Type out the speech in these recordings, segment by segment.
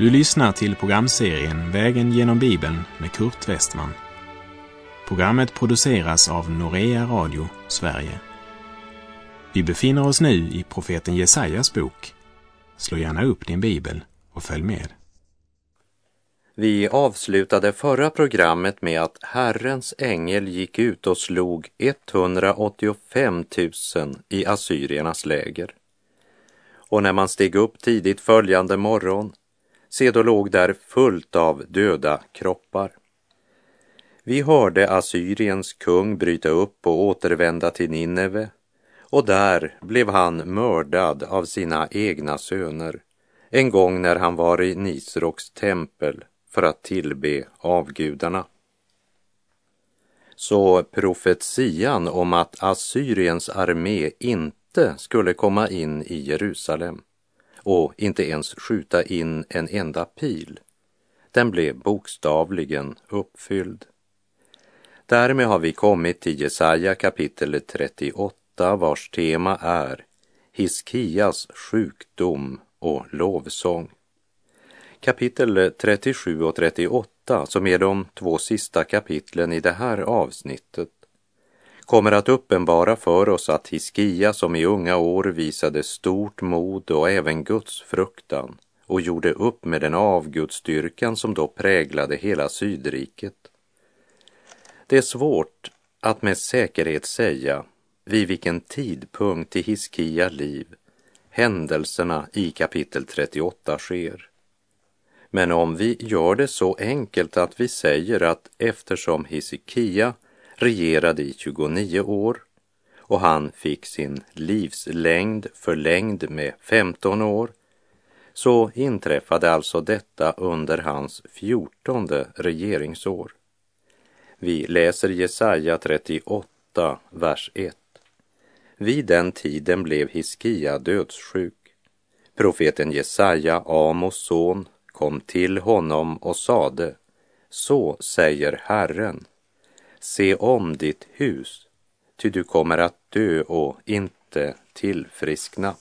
Du lyssnar till programserien Vägen genom Bibeln med Kurt Westman. Programmet produceras av Norea Radio Sverige. Vi befinner oss nu i profeten Jesajas bok. Slå gärna upp din bibel och följ med. Vi avslutade förra programmet med att Herrens ängel gick ut och slog 185 000 i assyriernas läger. Och när man steg upp tidigt följande morgon, se då låg där fullt av döda kroppar. Vi hörde Assyriens kung bryta upp och återvända till Nineve och där blev han mördad av sina egna söner en gång när han var i Nisroks tempel för att tillbe avgudarna. Så profetian om att Assyriens armé inte skulle komma in i Jerusalem och inte ens skjuta in en enda pil, den blev bokstavligen uppfylld. Därmed har vi kommit till Jesaja kapitel 38 vars tema är Hiskias sjukdom och lovsång. Kapitel 37 och 38, som är de två sista kapitlen i det här avsnittet, kommer att uppenbara för oss att Hiskia som i unga år visade stort mod och även Guds fruktan och gjorde upp med den avgudsstyrkan som då präglade hela Sydriket. Det är svårt att med säkerhet säga vid vilken tidpunkt i Hiskia liv händelserna i kapitel 38 sker. Men om vi gör det så enkelt att vi säger att eftersom Hesekia regerade i 29 år och han fick sin livslängd förlängd med 15 år så inträffade alltså detta under hans fjortonde regeringsår. Vi läser Jesaja 38, vers 1. Vid den tiden blev Hiskia dödssjuk. Profeten Jesaja, Amos son, kom till honom och sade, så säger Herren, se om ditt hus, ty du kommer att dö och inte tillfriskna.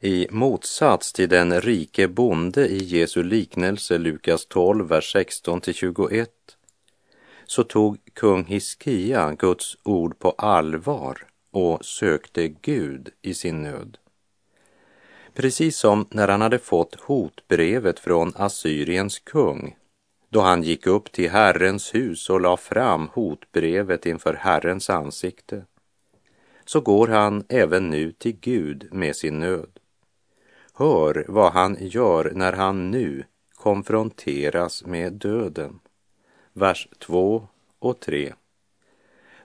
I motsats till den rike bonde i Jesu liknelse Lukas 12, vers 16 till 21, så tog kung Hiskia Guds ord på allvar och sökte Gud i sin nöd. Precis som när han hade fått hotbrevet från Assyriens kung då han gick upp till Herrens hus och la fram hotbrevet inför Herrens ansikte så går han även nu till Gud med sin nöd. Hör vad han gör när han nu konfronteras med döden. Vers 2 och 3.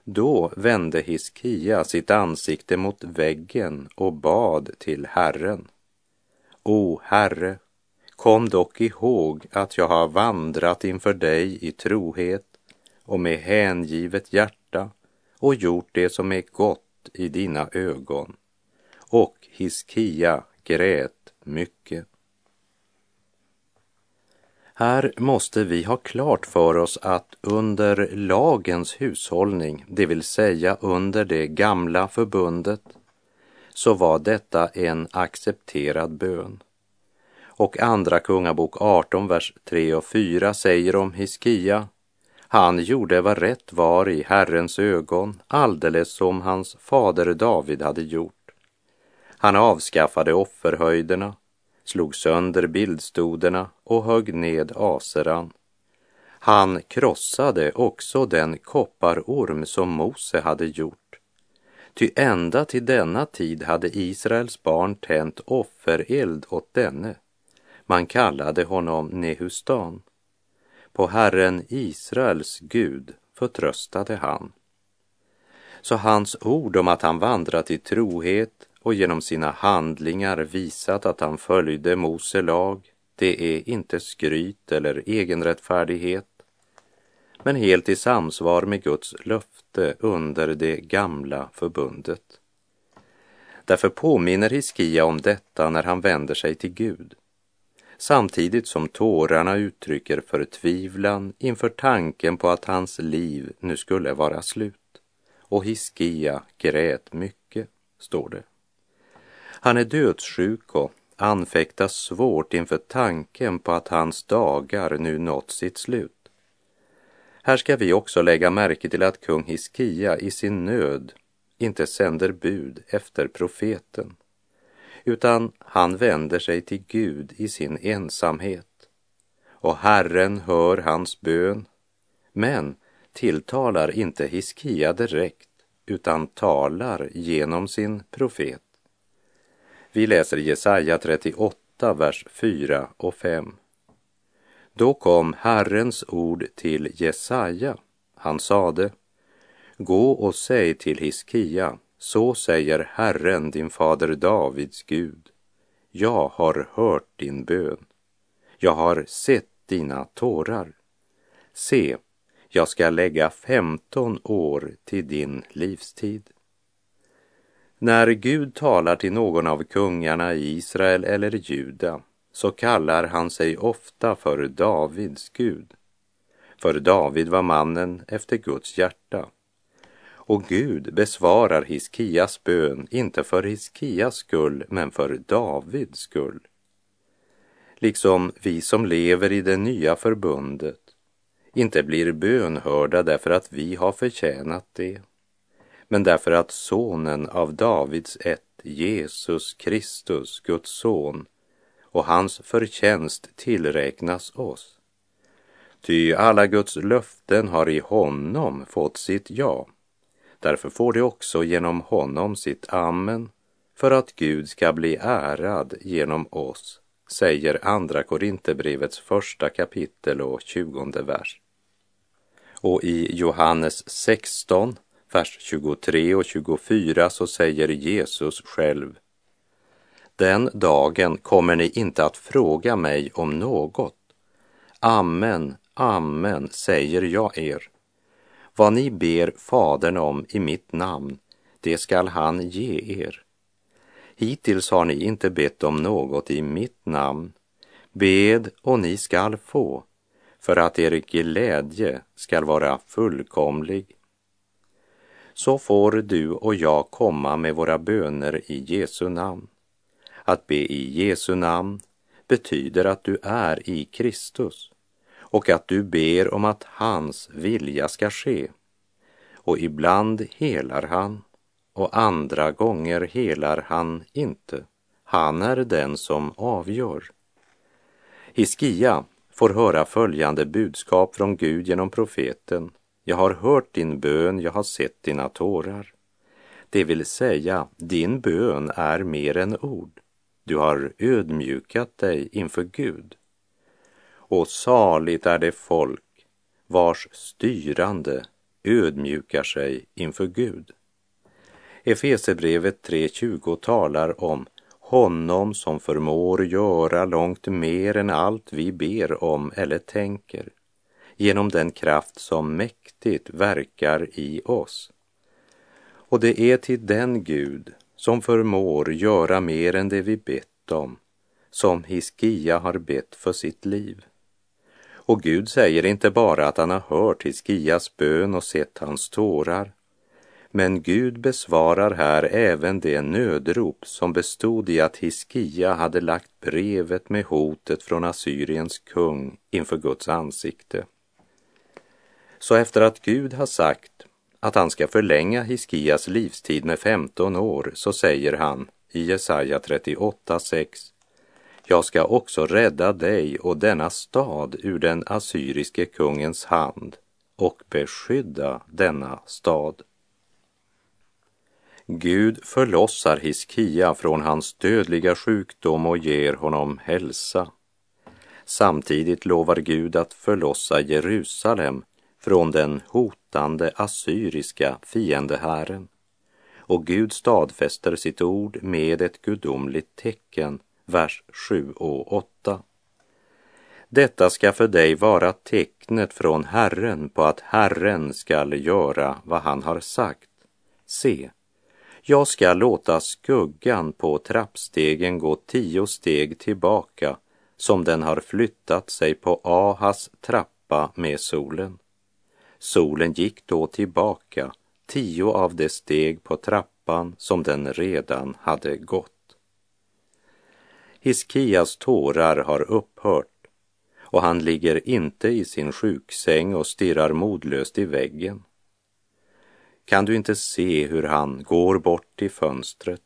Då vände Hiskia sitt ansikte mot väggen och bad till Herren. O Herre, kom dock ihåg att jag har vandrat inför dig i trohet och med hängivet hjärta och gjort det som är gott i dina ögon. Och Hiskia grät mycket. Här måste vi ha klart för oss att under lagens hushållning, det vill säga under det gamla förbundet, så var detta en accepterad bön. Och Andra Kungabok 18, vers 3 och 4 säger om Hiskia, han gjorde vad rätt var i Herrens ögon, alldeles som hans fader David hade gjort. Han avskaffade offerhöjderna, slog sönder bildstoderna och högg ned aseran. Han krossade också den kopparorm som Mose hade gjort. Ty ända till denna tid hade Israels barn tänt offereld åt denne. Man kallade honom Nehustan. På Herren Israels Gud förtröstade han. Så hans ord om att han vandrat i trohet och genom sina handlingar visat att han följde Mose lag, det är inte skryt eller egenrättfärdighet, men helt i samsvar med Guds löfte under det gamla förbundet. Därför påminner Hiskia om detta när han vänder sig till Gud, samtidigt som tårarna uttrycker förtvivlan inför tanken på att hans liv nu skulle vara slut. Och Hiskia grät mycket, står det. Han är dödssjuk och anfäktas svårt inför tanken på att hans dagar nu nått sitt slut. Här ska vi också lägga märke till att kung Hiskia i sin nöd inte sänder bud efter profeten, utan han vänder sig till Gud i sin ensamhet. Och Herren hör hans bön, men tilltalar inte Hiskia direkt, utan talar genom sin profet. Vi läser Jesaja 38, vers 4 och 5. Då kom Herrens ord till Jesaja. Han sade, Gå och säg till Hiskia, så säger Herren, din fader Davids Gud. Jag har hört din bön. Jag har sett dina tårar. Se, jag ska lägga femton år till din livstid. När Gud talar till någon av kungarna i Israel eller Juda så kallar han sig ofta för Davids Gud. För David var mannen efter Guds hjärta. Och Gud besvarar Hiskias bön, inte för Hiskias skull, men för Davids skull. Liksom vi som lever i det nya förbundet inte blir bönhörda därför att vi har förtjänat det, men därför att sonen av Davids ett, Jesus Kristus, Guds son, och hans förtjänst tillräknas oss. Ty alla Guds löften har i honom fått sitt ja. Därför får det också genom honom sitt amen för att Gud ska bli ärad genom oss, säger Andra Korinthierbrevets första kapitel och tjugonde vers. Och i Johannes 16, vers 23 och 24 så säger Jesus själv den dagen kommer ni inte att fråga mig om något. Amen, amen, säger jag er. Vad ni ber Fadern om i mitt namn, det skall han ge er. Hittills har ni inte bett om något i mitt namn. Bed och ni skall få, för att er glädje skall vara fullkomlig. Så får du och jag komma med våra böner i Jesu namn. Att be i Jesu namn betyder att du är i Kristus och att du ber om att hans vilja ska ske. Och ibland helar han och andra gånger helar han inte. Han är den som avgör. Hiskia får höra följande budskap från Gud genom profeten. Jag har hört din bön, jag har sett dina tårar. Det vill säga, din bön är mer än ord. Du har ödmjukat dig inför Gud. Och saligt är det folk vars styrande ödmjukar sig inför Gud. Efesebrevet 3.20 talar om honom som förmår göra långt mer än allt vi ber om eller tänker genom den kraft som mäktigt verkar i oss. Och det är till den Gud som förmår göra mer än det vi bett om, som Hiskia har bett för sitt liv. Och Gud säger inte bara att han har hört Hiskias bön och sett hans tårar, men Gud besvarar här även det nödrop som bestod i att Hiskia hade lagt brevet med hotet från Assyriens kung inför Guds ansikte. Så efter att Gud har sagt att han ska förlänga Hiskias livstid med 15 år så säger han i Jesaja 38.6 jag ska också rädda dig och denna stad ur den assyriske kungens hand och beskydda denna stad. Gud förlossar Hiskia från hans dödliga sjukdom och ger honom hälsa. Samtidigt lovar Gud att förlossa Jerusalem från den hotande assyriska fiendehären. Och Gud stadfäster sitt ord med ett gudomligt tecken, vers 7 och 8. Detta ska för dig vara tecknet från Herren på att Herren skall göra vad han har sagt. Se, jag ska låta skuggan på trappstegen gå tio steg tillbaka som den har flyttat sig på Ahas trappa med solen. Solen gick då tillbaka tio av de steg på trappan som den redan hade gått. Hiskias tårar har upphört och han ligger inte i sin sjuksäng och stirrar modlöst i väggen. Kan du inte se hur han går bort till fönstret?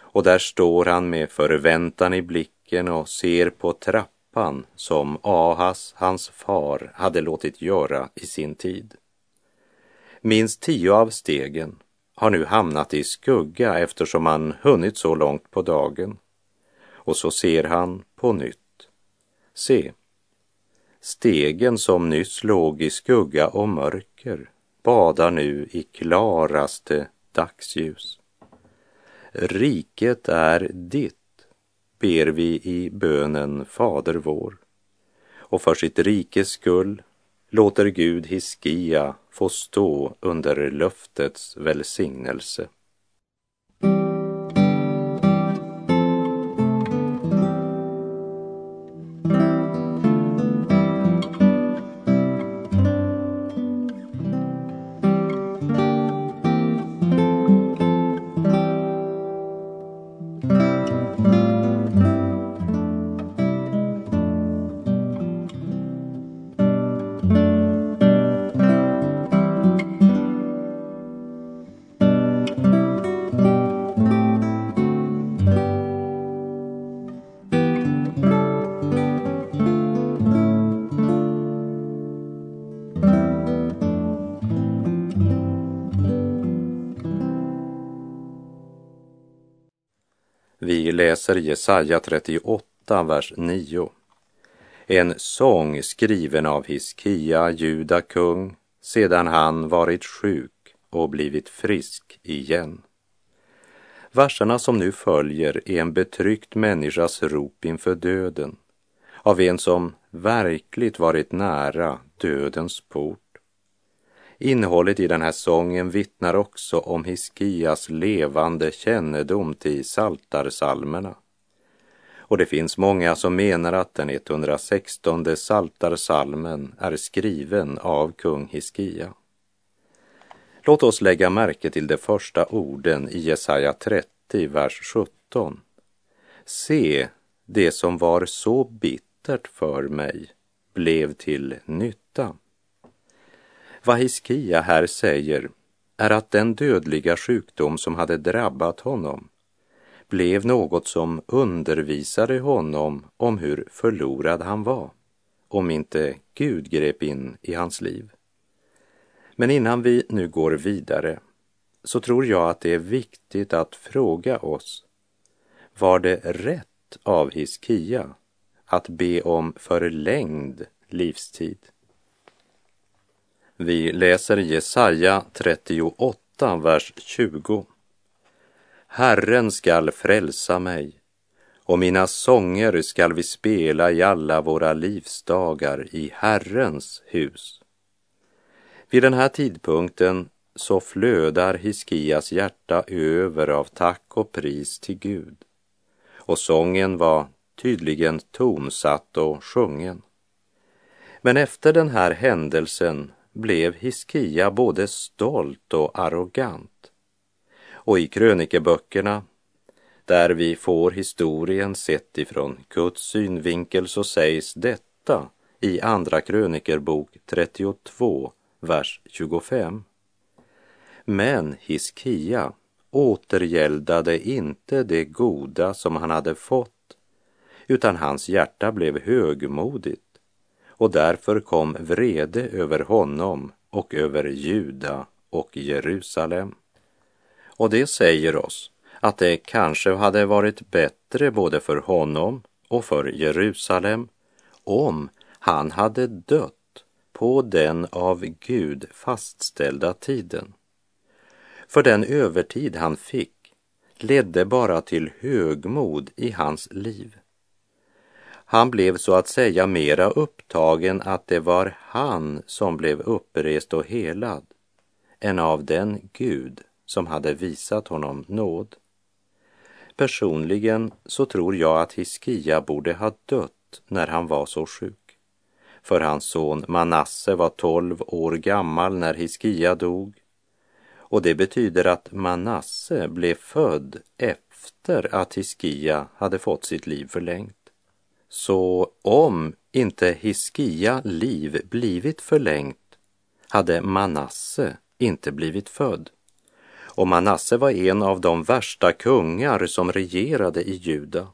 Och där står han med förväntan i blicken och ser på trappan som Ahas, hans far, hade låtit göra i sin tid. Minst tio av stegen har nu hamnat i skugga eftersom han hunnit så långt på dagen. Och så ser han på nytt. Se, stegen som nyss låg i skugga och mörker badar nu i klaraste dagsljus. Riket är ditt, ber vi i bönen Fader vår. Och för sitt rikes skull låter Gud Hiskia få stå under löftets välsignelse. Läser Jesaja 38, vers 9. En sång skriven av Hiskia, juda kung, sedan han varit sjuk och blivit frisk igen. Verserna som nu följer är en betryckt människas rop inför döden, av en som verkligt varit nära dödens port. Innehållet i den här sången vittnar också om Hiskias levande kännedom till saltarsalmerna. Och det finns många som menar att den 116 saltarsalmen är skriven av kung Hiskia. Låt oss lägga märke till de första orden i Jesaja 30, vers 17. Se, det som var så bittert för mig blev till nytta. Vad Hiskia här säger är att den dödliga sjukdom som hade drabbat honom blev något som undervisade honom om hur förlorad han var, om inte Gud grep in i hans liv. Men innan vi nu går vidare så tror jag att det är viktigt att fråga oss, var det rätt av Hiskia att be om förlängd livstid? Vi läser Jesaja 38, vers 20. Herren skall frälsa mig och mina sånger skall vi spela i alla våra livsdagar i Herrens hus. Vid den här tidpunkten så flödar Hiskias hjärta över av tack och pris till Gud. Och sången var tydligen tonsatt och sjungen. Men efter den här händelsen blev Hiskia både stolt och arrogant. Och i krönikeböckerna, där vi får historien sett ifrån Guds synvinkel, så sägs detta i Andra krönikerbok 32, vers 25. Men Hiskia återgäldade inte det goda som han hade fått, utan hans hjärta blev högmodigt och därför kom vrede över honom och över Juda och Jerusalem. Och det säger oss att det kanske hade varit bättre både för honom och för Jerusalem om han hade dött på den av Gud fastställda tiden. För den övertid han fick ledde bara till högmod i hans liv. Han blev så att säga mera upptagen att det var han som blev upprest och helad än av den Gud som hade visat honom nåd. Personligen så tror jag att Hiskia borde ha dött när han var så sjuk. För hans son Manasse var tolv år gammal när Hiskia dog. Och det betyder att Manasse blev född efter att Hiskia hade fått sitt liv förlängt. Så om inte Hiskia liv blivit förlängt hade Manasse inte blivit född. Och Manasse var en av de värsta kungar som regerade i Juda.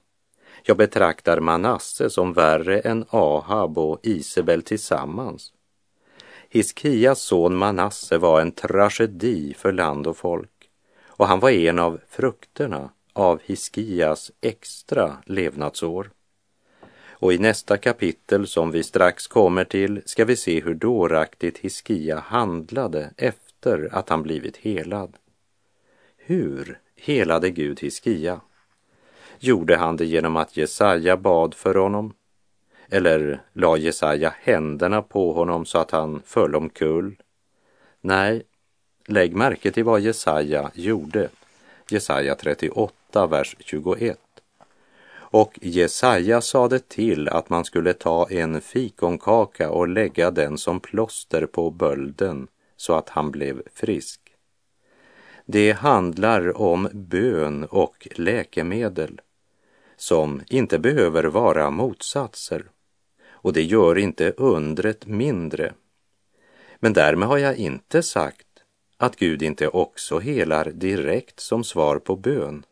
Jag betraktar Manasse som värre än Ahab och Isabel tillsammans. Hiskias son Manasse var en tragedi för land och folk och han var en av frukterna av Hiskias extra levnadsår. Och i nästa kapitel som vi strax kommer till ska vi se hur dåraktigt Hiskia handlade efter att han blivit helad. Hur helade Gud Hiskia? Gjorde han det genom att Jesaja bad för honom? Eller la Jesaja händerna på honom så att han föll omkull? Nej, lägg märke till vad Jesaja gjorde. Jesaja 38, vers 21. Och Jesaja sade till att man skulle ta en fikonkaka och lägga den som plåster på bölden så att han blev frisk. Det handlar om bön och läkemedel som inte behöver vara motsatser och det gör inte undret mindre. Men därmed har jag inte sagt att Gud inte också helar direkt som svar på bön.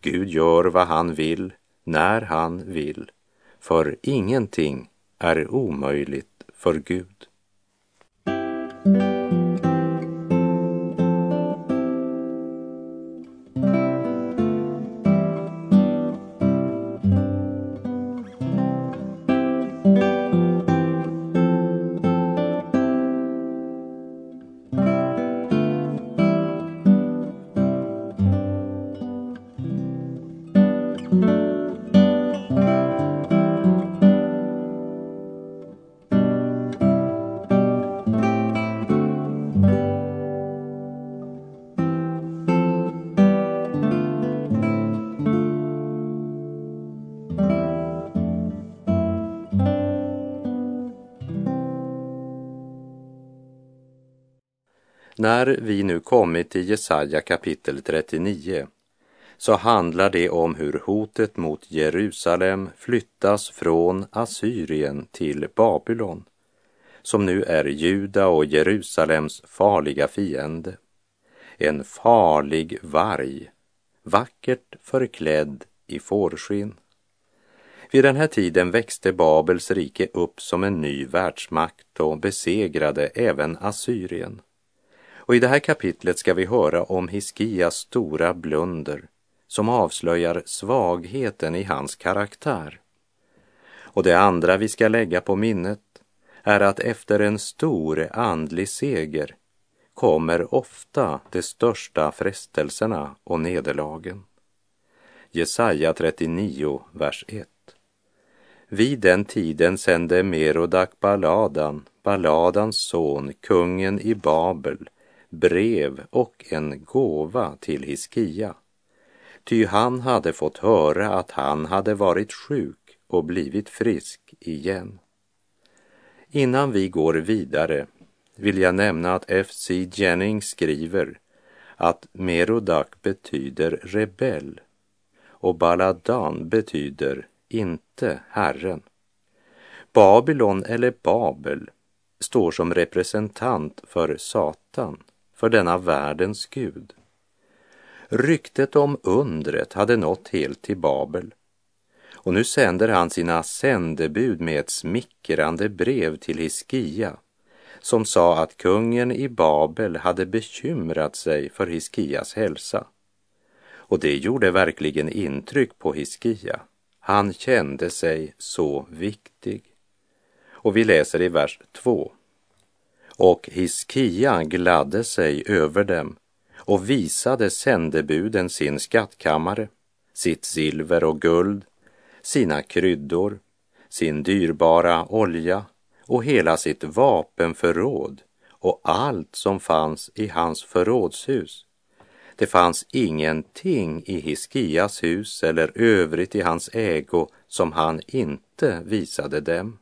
Gud gör vad han vill när han vill, för ingenting är omöjligt för Gud. När vi nu kommit till Jesaja kapitel 39 så handlar det om hur hotet mot Jerusalem flyttas från Assyrien till Babylon, som nu är Juda och Jerusalems farliga fiende. En farlig varg, vackert förklädd i fårskinn. Vid den här tiden växte Babels rike upp som en ny världsmakt och besegrade även Assyrien. Och i det här kapitlet ska vi höra om Hiskias stora blunder som avslöjar svagheten i hans karaktär. Och det andra vi ska lägga på minnet är att efter en stor andlig seger kommer ofta de största frestelserna och nederlagen. Jesaja 39, vers 1. Vid den tiden sände Merodak Baladan, Baladans son, kungen i Babel, brev och en gåva till Hiskia. Ty han hade fått höra att han hade varit sjuk och blivit frisk igen. Innan vi går vidare vill jag nämna att F.C. Jennings skriver att Merodak betyder rebell och Baladan betyder inte Herren. Babylon eller Babel står som representant för Satan för denna världens Gud. Ryktet om undret hade nått helt till Babel och nu sänder han sina sändebud med ett smickrande brev till Hiskia som sa att kungen i Babel hade bekymrat sig för Hiskias hälsa. Och det gjorde verkligen intryck på Hiskia. Han kände sig så viktig. Och vi läser i vers 2 och Hiskia gladde sig över dem och visade sändebuden sin skattkammare, sitt silver och guld, sina kryddor, sin dyrbara olja och hela sitt vapenförråd och allt som fanns i hans förrådshus. Det fanns ingenting i Hiskias hus eller övrigt i hans ägo som han inte visade dem.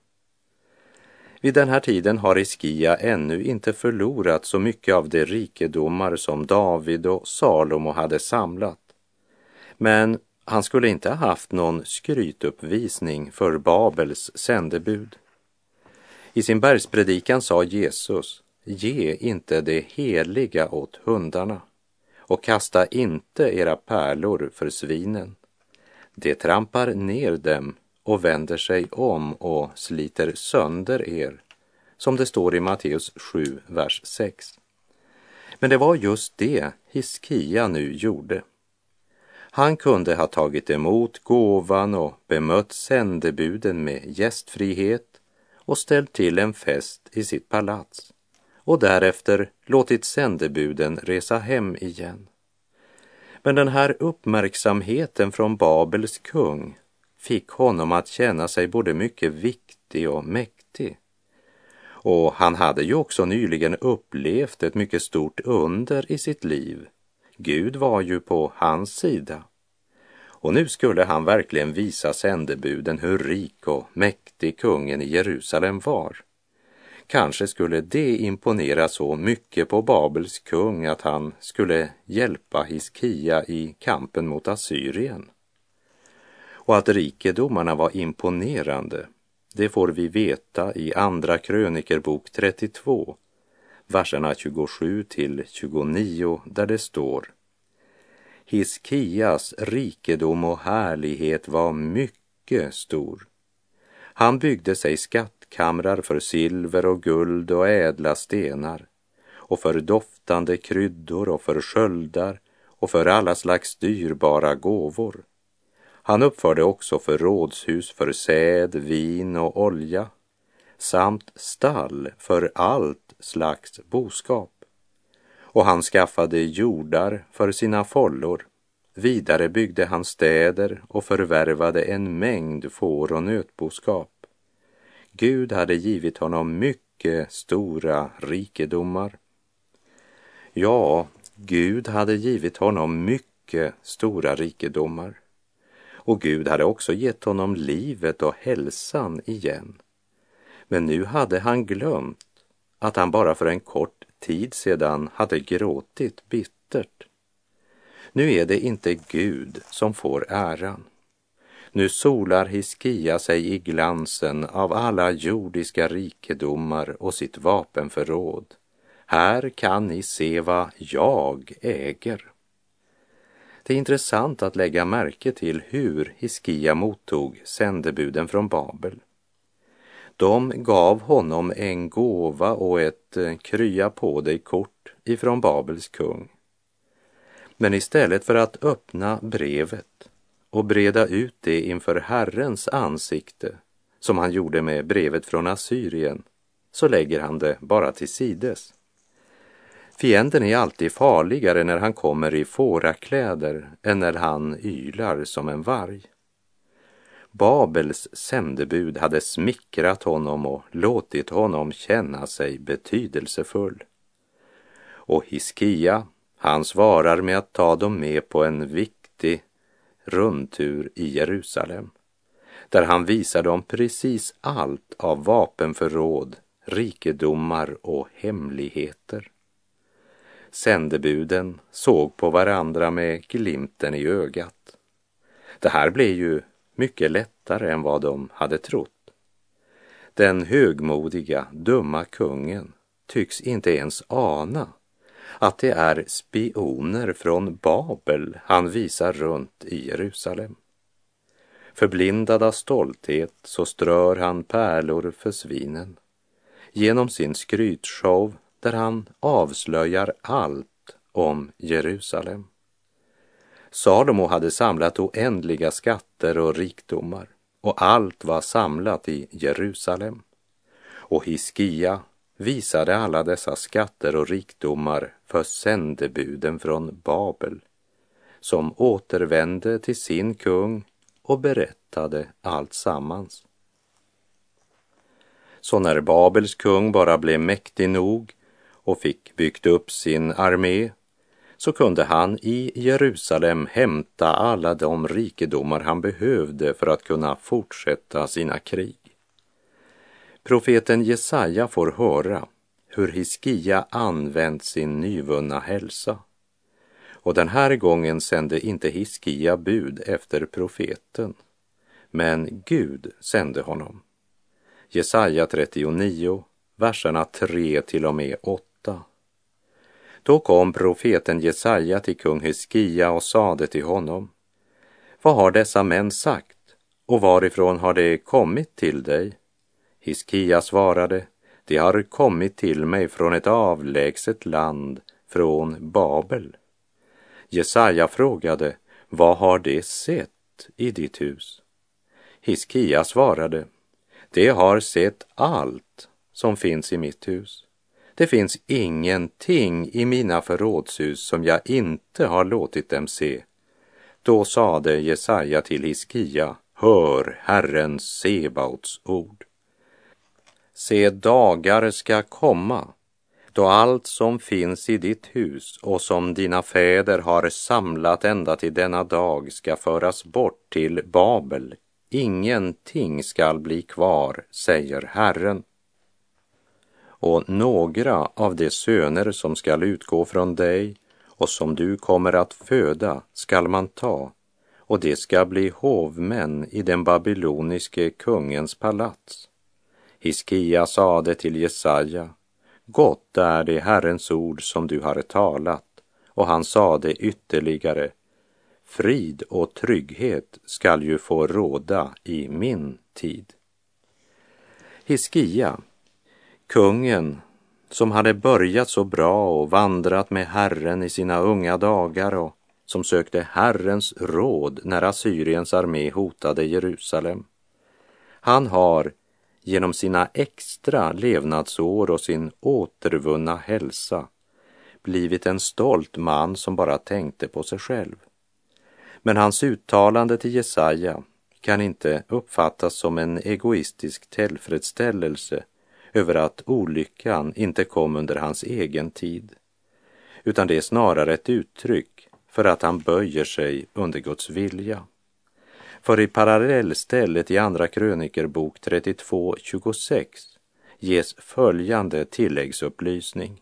Vid den här tiden har Iskia ännu inte förlorat så mycket av de rikedomar som David och Salomo hade samlat. Men han skulle inte ha haft någon skrytuppvisning för Babels sändebud. I sin bergspredikan sa Jesus, ge inte det heliga åt hundarna och kasta inte era pärlor för svinen. Det trampar ner dem och vänder sig om och sliter sönder er, som det står i Matteus 7, vers 6. Men det var just det Hiskia nu gjorde. Han kunde ha tagit emot gåvan och bemött sändebuden med gästfrihet och ställt till en fest i sitt palats och därefter låtit sändebuden resa hem igen. Men den här uppmärksamheten från Babels kung fick honom att känna sig både mycket viktig och mäktig. Och han hade ju också nyligen upplevt ett mycket stort under i sitt liv. Gud var ju på hans sida. Och nu skulle han verkligen visa sändebuden hur rik och mäktig kungen i Jerusalem var. Kanske skulle det imponera så mycket på Babels kung att han skulle hjälpa Hiskia i kampen mot Assyrien. Och att rikedomarna var imponerande, det får vi veta i Andra krönikerbok 32, verserna 27 till 29, där det står Hiskias rikedom och härlighet var mycket stor. Han byggde sig skattkamrar för silver och guld och ädla stenar och för doftande kryddor och för sköldar och för alla slags dyrbara gåvor. Han uppförde också förrådshus för säd, vin och olja samt stall för allt slags boskap. Och han skaffade jordar för sina follor. Vidare byggde han städer och förvärvade en mängd får och nötboskap. Gud hade givit honom mycket stora rikedomar. Ja, Gud hade givit honom mycket stora rikedomar. Och Gud hade också gett honom livet och hälsan igen. Men nu hade han glömt att han bara för en kort tid sedan hade gråtit bittert. Nu är det inte Gud som får äran. Nu solar Hiskia sig i glansen av alla jordiska rikedomar och sitt vapenförråd. Här kan ni se vad jag äger. Det är intressant att lägga märke till hur Hiskia mottog sändebuden från Babel. De gav honom en gåva och ett eh, krya på dig kort ifrån Babels kung. Men istället för att öppna brevet och breda ut det inför Herrens ansikte, som han gjorde med brevet från Assyrien, så lägger han det bara till sides. Fienden är alltid farligare när han kommer i fårakläder än när han ylar som en varg. Babels sändebud hade smickrat honom och låtit honom känna sig betydelsefull. Och Hiskia, han svarar med att ta dem med på en viktig rundtur i Jerusalem, där han visar dem precis allt av vapenförråd, rikedomar och hemligheter. Sändebuden såg på varandra med glimten i ögat. Det här blev ju mycket lättare än vad de hade trott. Den högmodiga, dumma kungen tycks inte ens ana att det är spioner från Babel han visar runt i Jerusalem. Förblindad av stolthet så strör han pärlor för svinen genom sin skrytshow där han avslöjar allt om Jerusalem. Salomo hade samlat oändliga skatter och rikdomar och allt var samlat i Jerusalem. Och Hiskia visade alla dessa skatter och rikdomar för sändebuden från Babel som återvände till sin kung och berättade allt sammans. Så när Babels kung bara blev mäktig nog och fick byggt upp sin armé så kunde han i Jerusalem hämta alla de rikedomar han behövde för att kunna fortsätta sina krig. Profeten Jesaja får höra hur Hiskia använt sin nyvunna hälsa. Och den här gången sände inte Hiskia bud efter profeten, men Gud sände honom. Jesaja 39, verserna 3 till och med 8. Då kom profeten Jesaja till kung Hiskia och sade till honom. Vad har dessa män sagt och varifrån har de kommit till dig? Hiskia svarade, de har kommit till mig från ett avlägset land, från Babel. Jesaja frågade, vad har de sett i ditt hus? Hiskia svarade, de har sett allt som finns i mitt hus. Det finns ingenting i mina förrådshus som jag inte har låtit dem se. Då sade Jesaja till Hiskia, hör Herren Sebaots ord. Se, dagar ska komma då allt som finns i ditt hus och som dina fäder har samlat ända till denna dag ska föras bort till Babel. Ingenting skall bli kvar, säger Herren. Och några av de söner som skall utgå från dig och som du kommer att föda skall man ta och det ska bli hovmän i den babyloniske kungens palats. Hiskia sade till Jesaja, Gott är det Herrens ord som du har talat, och han sade ytterligare, Frid och trygghet skall ju få råda i min tid. Hiskia, kungen som hade börjat så bra och vandrat med Herren i sina unga dagar och som sökte Herrens råd när Assyriens armé hotade Jerusalem. Han har genom sina extra levnadsår och sin återvunna hälsa blivit en stolt man som bara tänkte på sig själv. Men hans uttalande till Jesaja kan inte uppfattas som en egoistisk tillfredsställelse över att olyckan inte kom under hans egen tid, utan det är snarare ett uttryck för att han böjer sig under Guds vilja. För i parallellstället i Andra krönikerbok 32.26 ges följande tilläggsupplysning.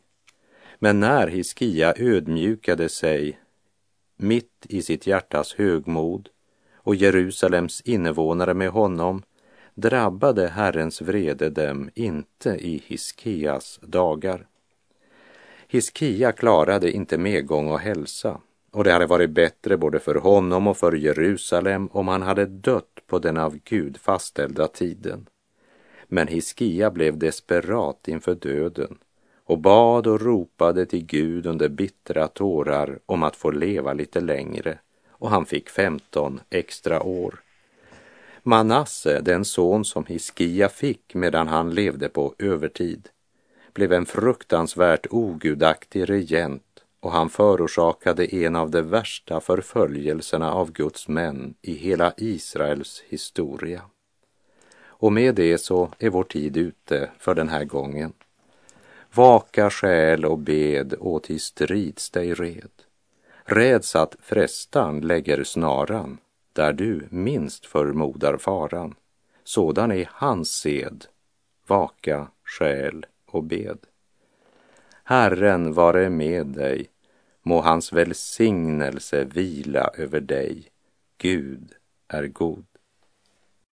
Men när Hiskia ödmjukade sig mitt i sitt hjärtas högmod och Jerusalems invånare med honom drabbade Herrens vrede dem inte i Hiskias dagar. Hiskia klarade inte medgång och hälsa och det hade varit bättre både för honom och för Jerusalem om han hade dött på den av Gud fastställda tiden. Men Hiskia blev desperat inför döden och bad och ropade till Gud under bittra tårar om att få leva lite längre och han fick 15 extra år. Manasse, den son som Hiskia fick medan han levde på övertid, blev en fruktansvärt ogudaktig regent och han förorsakade en av de värsta förföljelserna av Guds män i hela Israels historia. Och med det så är vår tid ute för den här gången. Vaka själ och bed och till strids dig red. Räds att frestan lägger snaran där du minst förmodar faran. Sådan är hans sed. Vaka själ och bed. Herren vare med dig, må hans välsignelse vila över dig. Gud är god.